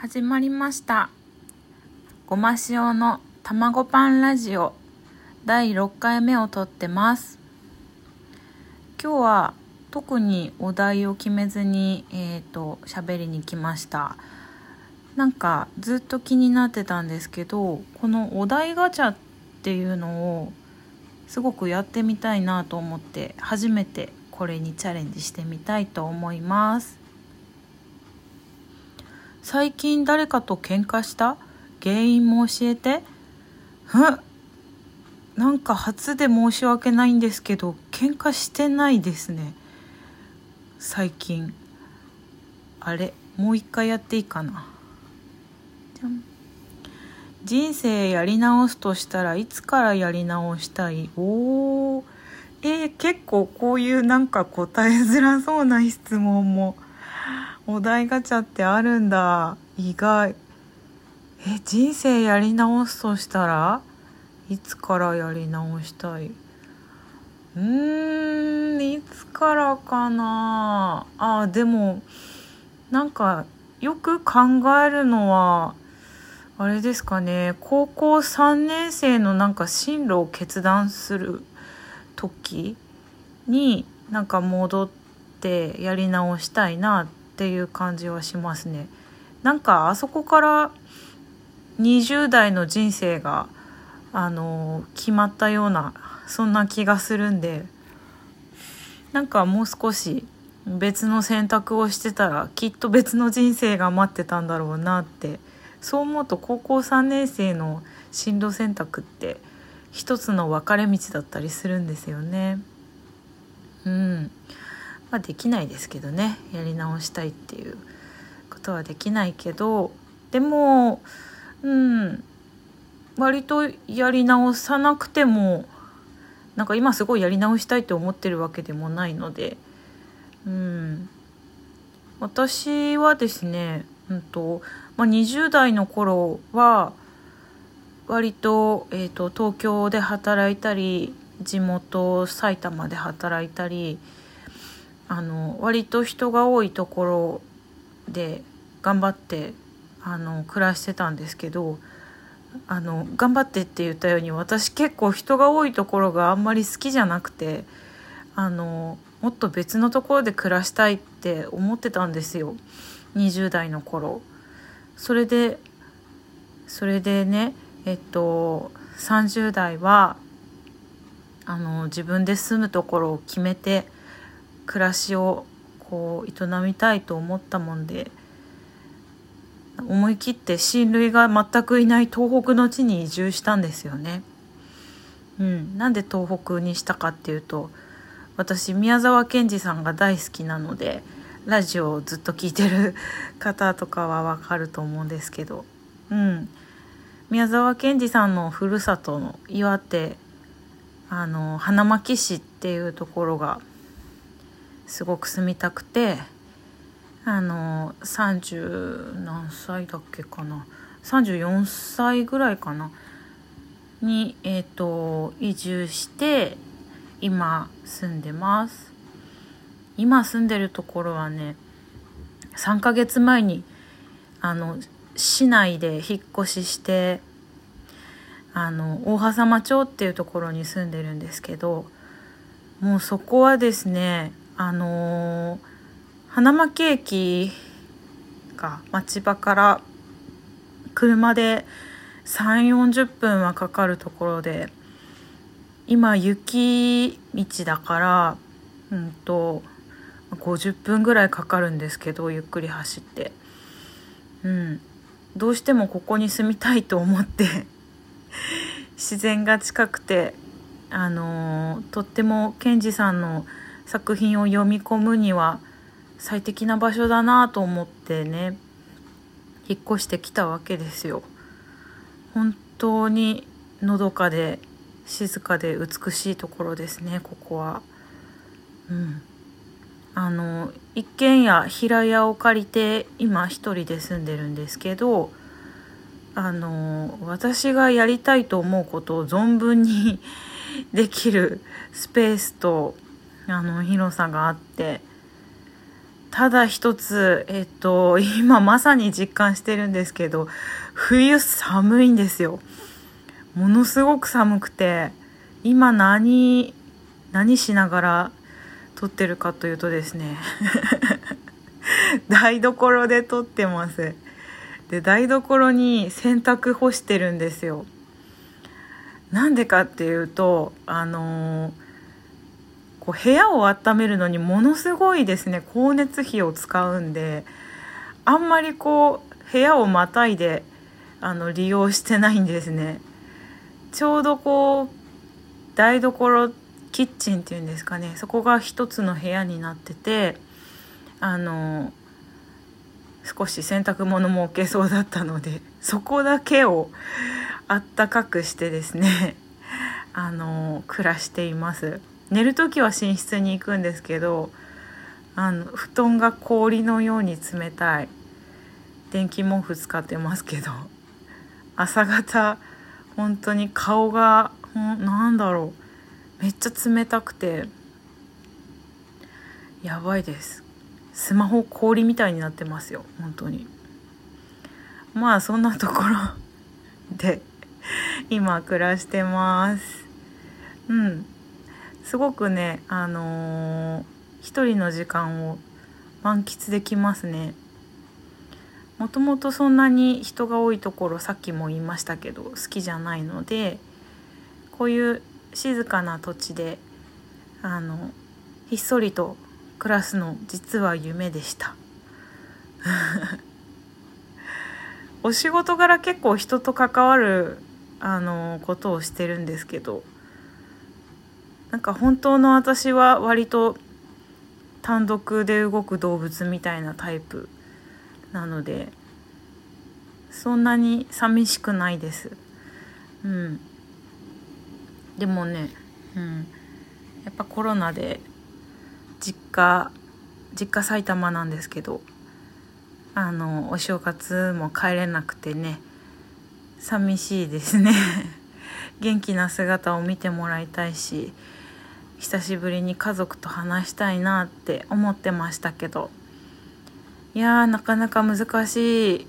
始まりました。ごま塩の卵パンラジオ。第6回目を撮ってます。今日は特にお題を決めずにえっ、ー、と喋りに来ました。なんかずっと気になってたんですけどこのお題ガチャっていうのをすごくやってみたいなと思って初めてこれにチャレンジしてみたいと思います。最近誰かと喧嘩した？原因も教えて？ふなんか初で申し訳ないんですけど喧嘩してないですね。最近。あれ？もう一回やっていいかな？じゃん。人生やり直すとしたらいつからやり直したい？おー。えー、結構こういうなんか答えづらそうな質問もお題ガチャってあるんだ。意外。え人生やり直すとしたら？いつからやり直したい？うーんいつからかな？あでもなんかよく考えるのはあれですかね。高校3年生のなんか進路を決断する時になんか戻ってやり直したいなってっていう感じはしますねなんかあそこから20代の人生があの決まったようなそんな気がするんでなんかもう少し別の選択をしてたらきっと別の人生が待ってたんだろうなってそう思うと高校3年生の進路選択って一つの分かれ道だったりするんですよね。うんまあ、できないですけどね。やり直したいっていうことはできないけどでもうん割とやり直さなくてもなんか今すごいやり直したいって思ってるわけでもないのでうん。私はですね、うんとまあ、20代の頃は割と,、えーと東京で働いたり地元埼玉で働いたりあの割と人が多いところで頑張ってあの暮らしてたんですけどあの頑張ってって言ったように私結構人が多いところがあんまり好きじゃなくてあのもっと別のところで暮らしたいって思ってたんですよ20代の頃。それでそれでねえっと30代はあの自分で住むところを決めて暮らしをこう営みたいと思ったもんで思い切って親類が全くいない東北の地に移住したんですよね。うん、なんで東北にしたかっていうと私宮沢賢治さんが大好きなのでラジオをずっと聞いてる方とかはわかると思うんですけど、うん、宮沢賢治さんのふるさとの岩手あの花巻市っていうところがすごく住みたくてあの30何歳だっけかな。34歳ぐらいかな。に、えーと、移住して今住んでます。今住んでるところはね3ヶ月前にあの市内で引っ越ししてあの大羽様町っていうところに住んでるんですけどもうそこはですねあのー、花巻駅が町場から車で3 4 0分はかかるところで今雪道だからうんと50分ぐらいかかるんですけどゆっくり走って。うん。どうしてもここに住みたいと思って自然が近くてあのー、とってもケンジさんの作品を読み込むには最適な場所だなと思ってね引っ越してきたわけですよ。本当にのどかで静かで美しいところですねここは。うん、あの一軒家平屋を借りて今一人で住んでるんですけどあの私がやりたいと思うことを存分に できるスペースとあの広さがあってただ一つ、えっと、今まさに実感してるんですけど、冬寒いんですよ。ものすごく寒くて、今何、何しながら撮ってるかというとですね、台所で撮ってます。で、台所に洗濯干してるんですよ。なんでかっていうと、あのーこう部屋を温めるのにものすごいですね。光熱費を使うんであんまりこう部屋をまたいであの利用してないんですね。ちょうどこう台所キッチンっていうんですかね。そこが一つの部屋になっててあの少し洗濯物も置けそうだったのでそこだけをあったかくしてですねあの暮らしています。寝る時は寝室に行くんですけどあの布団が氷のように冷たい。電気毛布使ってますけど 朝方本当に顔がなんだろう。めっちゃ冷たくてやばいです。スマホ氷みたいになってますよ本当に。まあそんなところ で今暮らしてます。うん。すごくねあのー、一人の時間を満喫できますね。もともとそんなに人が多いところさっきも言いましたけど好きじゃないのでこういう静かな土地であのひっそりと暮らすの実は夢でした。お仕事柄結構人と関わるあのことをしてるんですけどなんか本当の私は割と単独で動く動物みたいなタイプなのでそんなに寂しくないです。うん。でもね、うん、やっぱコロナで実家実家埼玉なんですけどあのお正月も帰れなくてね寂しいですね。元気な姿を見てもらいたいし久しぶりに家族と話したいなって思ってましたけど。いやーなかなか難しい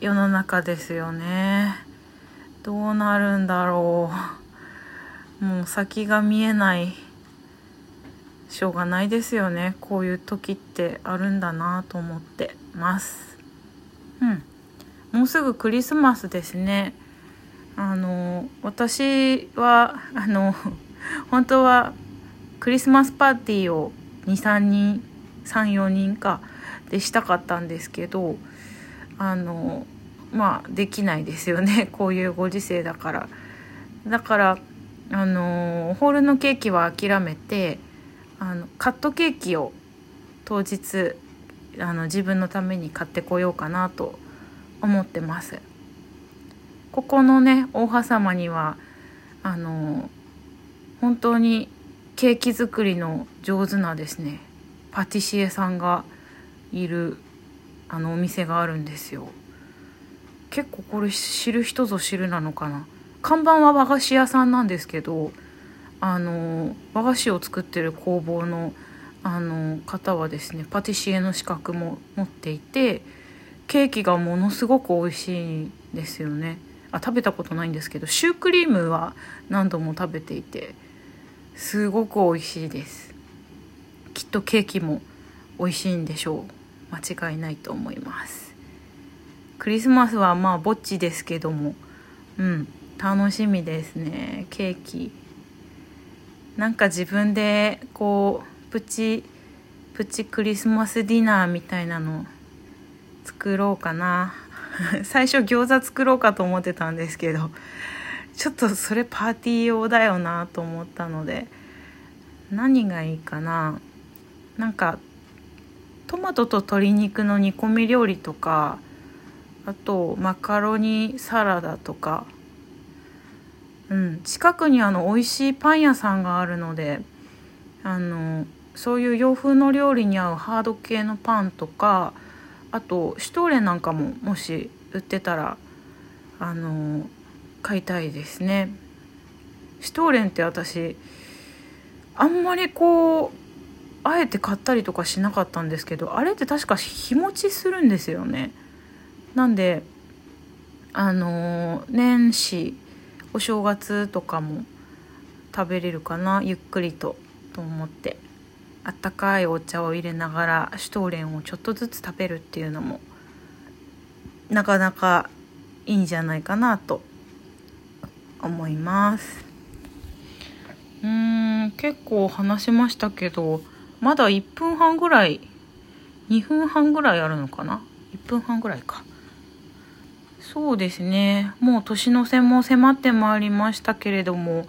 世の中ですよね。どうなるんだろう。もう先が見えないしょうがないですよね。こういう時ってあるんだなと思ってます。うん。もうすぐクリスマスですね。あの私はあの本当はクリスマスパーティーを23人34人かでしたかったんですけどあのまあできないですよね。こういうご時世だから。だからあのホールのケーキは諦めてあのカットケーキを当日あの自分のために買ってこようかなと思ってます。ここのね大羽様にはあの本当にケーキ作りの上手なですねパティシエさんがいるあのお店があるんですよ。結構これ知る人ぞ知るなのかな。看板は和菓子屋さんなんですけどあの和菓子を作ってる工房のあの方はですねパティシエの資格も持っていてケーキがものすごく美味しいんですよね。あ食べたことないんですけどシュークリームは何度も食べていてすごく美味しいです。きっとケーキも美味しいんでしょう。間違いないと思います。クリスマスはまあぼっちですけども。うん楽しみですね。ケーキ。なんか自分でこうプチプチクリスマスディナーみたいなの作ろうかな。最初餃子作ろうかと思ってたんですけど。ちょっとそれパーティー用だよなと思ったので何がいいかな。なんかトマトと鶏肉の煮込み料理とかあとマカロニサラダとか。うん近くにあの美味しいパン屋さんがあるのであのそういう洋風の料理に合うハード系のパンとかあとシュトーレンなんかももし売ってたらあの買いたいですね。シュトーレンって私あんまりこうあえて買ったりとかしなかったんですけどあれって確か日持ちするんですよね。なんであの年始お正月とかも食べれるかなゆっくりとと思って。あったかいお茶を入れながらシュトーレンをちょっとずつ食べるっていうのもなかなかいいんじゃないかなと思います。うーん結構話しましたけどまだ1分半ぐらい2分半ぐらいあるのかな？1分半ぐらいか。そうですね。もう年の瀬も迫ってまいりましたけれども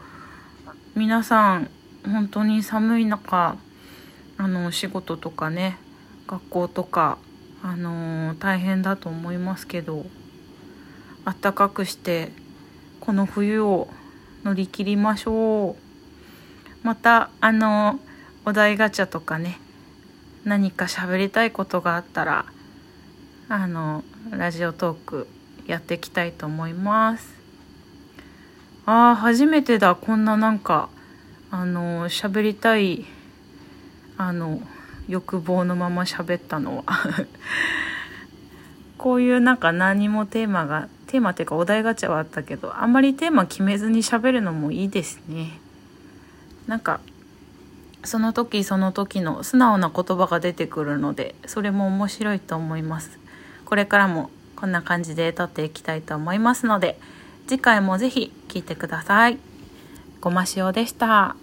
皆さん本当に寒い中あの仕事とかね学校とかあの大変だと思いますけどあったかくしてこの冬を乗り切りましょう。またあのお題ガチャとかね何か喋りたいことがあったらあのラジオトークやっていきたいと思います。あー初めてだ。こんななんかあの喋りたいあの欲望のまま喋ったのは。こういうなんか何もテーマがテーマっていうかお題ガチャはあったけどあんまりテーマ決めずに喋るのもいいですね。なんかその時その時の素直な言葉が出てくるのでそれも面白いと思います。これからもこんな感じで撮っていきたいと思いますので次回もぜひ聴いてください。ごま塩でした。